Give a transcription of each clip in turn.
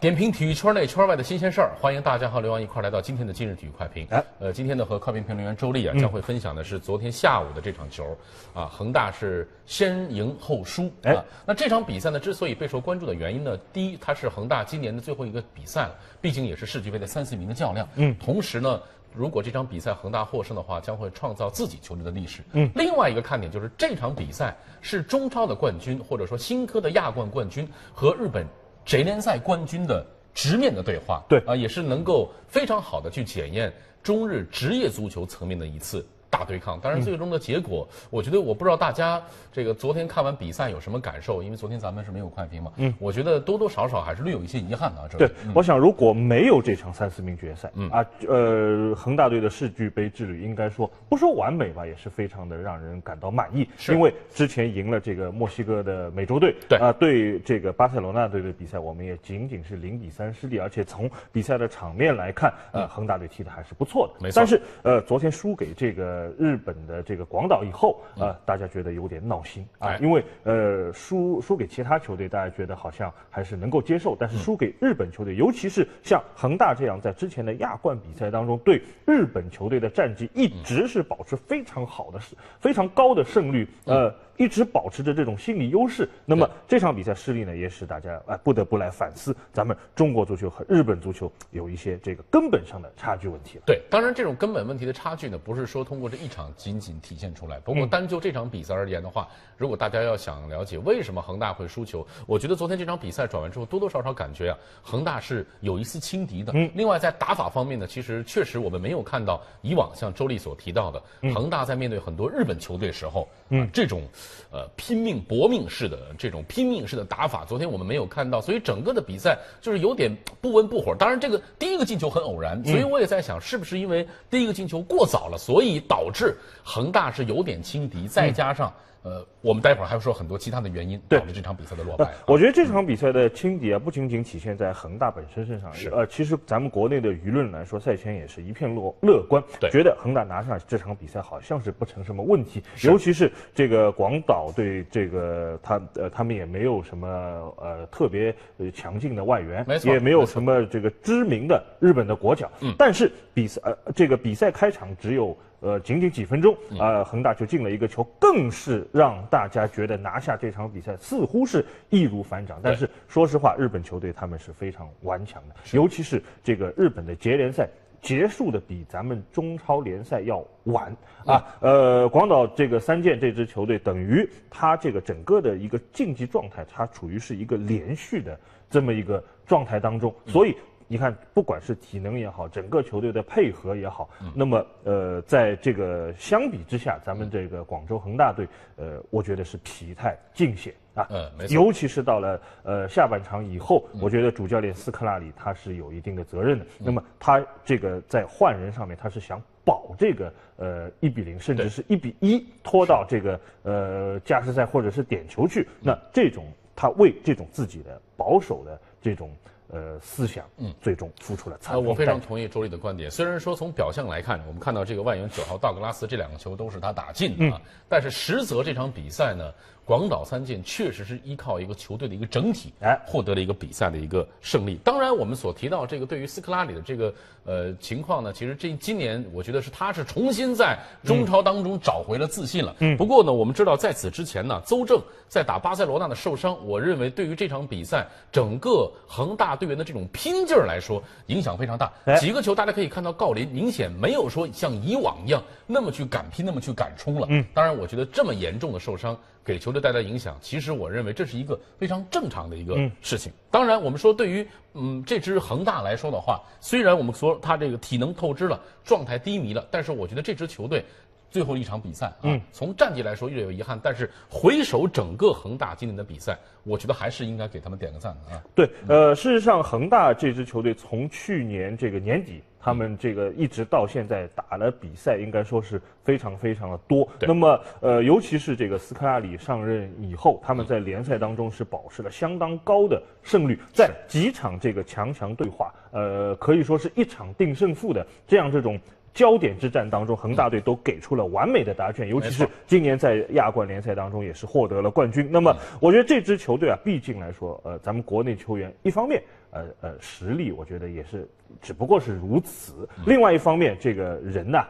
点评体育圈内圈外的新鲜事儿，欢迎大家和刘洋一块儿来到今天的今日体育快评。哎，呃，今天呢和快评评论员周丽啊将会分享的是昨天下午的这场球，啊，恒大是先赢后输。哎啊，那这场比赛呢之所以备受关注的原因呢，第一，它是恒大今年的最后一个比赛了，毕竟也是世俱杯的三四名的较量。嗯，同时呢。如果这场比赛恒大获胜的话，将会创造自己球队的历史。嗯，另外一个看点就是这场比赛是中超的冠军，或者说新科的亚冠冠军和日本 J 联赛冠军的直面的对话。对啊，也是能够非常好的去检验中日职业足球层面的一次。大对抗，当然最终的结果，我觉得我不知道大家这个昨天看完比赛有什么感受，因为昨天咱们是没有快评嘛。嗯，我觉得多多少少还是略有一些遗憾的啊。这对里，我想如果没有这场三四名决赛，嗯啊，呃，恒大队的世俱杯之旅应该说不说完美吧，也是非常的让人感到满意。是因为之前赢了这个墨西哥的美洲队，对啊，对这个巴塞罗那队的比赛，我们也仅仅是零比三失利，而且从比赛的场面来看，呃，恒大队踢的还是不错的。没错但是呃，昨天输给这个日本的这个广岛以后，呃，大家觉得有点闹心啊哎，因为呃，输输给其他球队，大家觉得好像还是能够接受，但是输给日本球队，尤其是像恒大这样在之前的亚冠比赛当中，对日本球队的战绩一直是保持非常好的、非常高的胜率，呃，一直保持着这种心理优势。那么这场比赛失利呢，也使大家啊不得不来反思，咱们中国足球和日本足球有一些这个根本上的差距问题了。对，当然这种根本问题的差距呢，不是说通过这一场仅仅体现出来。不过单就这场比赛而言的话，如果大家要想了解为什么恒大会输球，我觉得昨天这场比赛转完之后，多多少少感觉啊，恒大是有一丝轻敌的。嗯，另外在打法方面呢，其实确实我们没有看到以往像周丽所提到的，恒大在面对很多日本球队时候，嗯，这种呃拼命搏命式的这种拼命式的打法，昨天我们没有看到，所以整个的比赛就是有点不温不火。当然，这个第一个进球很偶然，所以我也在想，是不是因为第一个进球过早了，所以导致恒大是有点轻敌，再加上。呃，我们待会儿还会说很多其他的原因对导致这场比赛的落败。我觉得这场比赛的轻敌啊，不仅仅体现在恒大本身身上，是呃，其实咱们国内的舆论来说，赛前也是一片乐乐观，对觉得恒大拿下这场比赛好像是不成什么问题，尤其是这个广岛对这个他呃他们也没有什么呃特别呃强劲的外援，没错也没有什么这个知名的日本的国脚，嗯，但是比赛呃这个比赛开场只有。呃，仅仅几分钟，呃，恒大就进了一个球，更是让大家觉得拿下这场比赛似乎是易如反掌。但是说实话，日本球队他们是非常顽强的，尤其是这个日本的节联赛。结束的比咱们中超联赛要晚啊，呃，广岛这个三剑这支球队等于他这个整个的一个竞技状态，它处于是一个连续的这么一个状态当中，所以你看，不管是体能也好，整个球队的配合也好，那么呃，在这个相比之下，咱们这个广州恒大队，呃，我觉得是疲态尽显啊。嗯没错尤其是到了呃下半场以后，我觉得主教练斯科拉里他是有一定的责任的。那么他这个在换人上面，他是想保这个呃一比零，甚至是一比一拖到这个呃加时赛或者是点球去。那这种他为这种自己的保守的这种。呃，思想，嗯，最终付出了惨呃，痛我非常同意周丽的观点。虽然说从表象来看，我们看到这个外援九号道格拉斯这两个球都是他打进的啊，但是实则这场比赛呢，广岛三剑确实是依靠一个球队的一个整体，哎获得了一个比赛的一个胜利。当然，我们所提到这个对于斯科拉里的这个呃情况呢，其实这今年我觉得是他是重新在中超当中找回了自信了。嗯，不过呢，我们知道在此之前呢，邹正在打巴塞罗那的受伤，我认为对于这场比赛整个恒大队员的这种拼劲儿来说，影响非常大。哎几个球大家可以看到，郜林明显没有说像以往一样那么去敢拼，那么去敢冲了。嗯，当然，我觉得这么严重的受伤给球队带来影响，其实我认为这是一个非常正常的一个事情。当然，我们说对于嗯这支恒大来说的话，虽然我们说他这个体能透支了，状态低迷了，但是我觉得这支球队。最后一场比赛啊，从战绩来说略有遗憾，但是回首整个恒大今年的比赛，我觉得还是应该给他们点个赞的啊。对，呃，事实上，恒大这支球队从去年这个年底，他们这个一直到现在打了比赛，应该说是非常非常的多。那么，呃，尤其是这个斯科拉里上任以后，他们在联赛当中是保持了相当高的胜率，在几场这个强强对话，呃，可以说是一场定胜负的这样这种。焦点之战当中，恒大队都给出了完美的答卷，尤其是今年在亚冠联赛当中也是获得了冠军。那么，我觉得这支球队啊，毕竟来说，呃，咱们国内球员一方面呃呃实力，我觉得也是只不过是如此。另外一方面，这个人呐，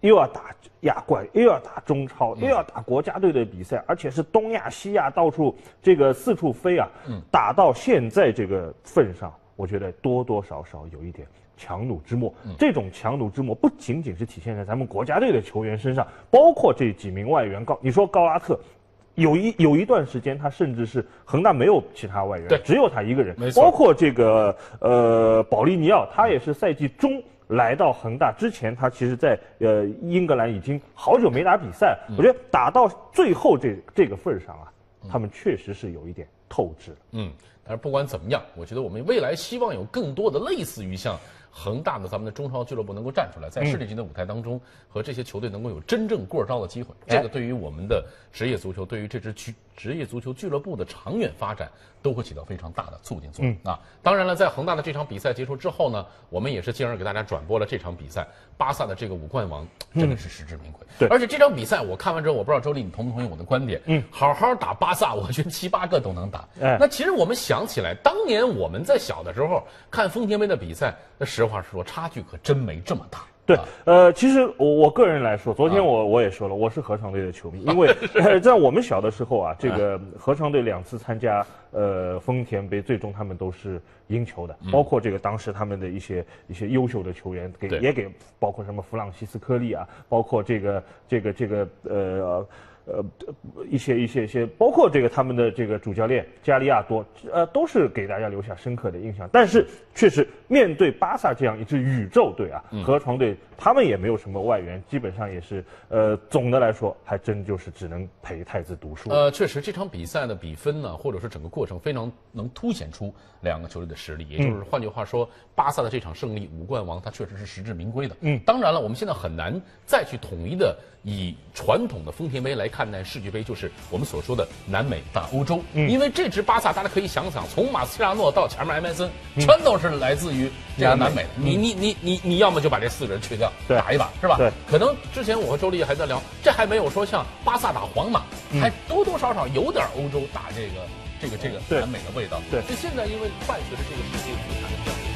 又要打亚冠，又要打中超，又要打国家队的比赛，而且是东亚西亚到处这个四处飞啊，打到现在这个份上，我觉得多多少少有一点。强弩之末，这种强弩之末不仅仅是体现在咱们国家队的球员身上，包括这几名外援高。你说高拉特，有一有一段时间他甚至是恒大没有其他外援，对，只有他一个人。没错。包括这个呃保利尼奥，他也是赛季中来到恒大之前，他其实在呃英格兰已经好久没打比赛。我觉得打到最后这这个份儿上啊，他们确实是有一点透支了。嗯，但是不管怎么样，我觉得我们未来希望有更多的类似于像。恒大的咱们的中超俱乐部能够站出来，在世界级的舞台当中和这些球队能够有真正过招的机会，这个对于我们的职业足球，对于这支俱职业足球俱乐部的长远发展都会起到非常大的促进作用啊！当然了，在恒大的这场比赛结束之后呢，我们也是进而给大家转播了这场比赛，巴萨的这个五冠王真的是实至名归。对，而且这场比赛我看完之后，我不知道周丽你同不同意我的观点？嗯，好好打巴萨，我觉得七八个都能打。哎，那其实我们想起来，当年我们在小的时候看丰田杯的比赛，那实话实说，差距可真没这么大。对，呃，其实我我个人来说，昨天我我也说了，我是合唱队的球迷，因为 在我们小的时候啊，这个合唱队两次参加呃丰田杯，最终他们都是赢球的，包括这个当时他们的一些一些优秀的球员给也给，包括什么弗朗西斯科利啊，包括这个这个这个呃。呃，一些一些一些，包括这个他们的这个主教练加利亚多，呃，都是给大家留下深刻的印象。但是，确实面对巴萨这样一支宇宙队啊，河床队，他们也没有什么外援，基本上也是，呃，总的来说，还真就是只能陪太子读书。呃，确实，这场比赛的比分呢，或者说整个过程，非常能凸显出两个球队的实力。也就是换句话说，巴萨的这场胜利，五冠王，它确实是实至名归的。嗯，当然了，我们现在很难再去统一的以传统的丰田杯来。看待世俱杯就是我们所说的南美打欧洲，因为这支巴萨大家可以想想，从马斯切拉诺到前面 MSN，全都是来自于这个南美。你你你你你要么就把这四个人去掉，打一把是吧？对。可能之前我和周丽还在聊，这还没有说像巴萨打皇马，还多多少少有点欧洲打这个这个这个南美的味道。对。就现在因为伴随着这个世界足坛的。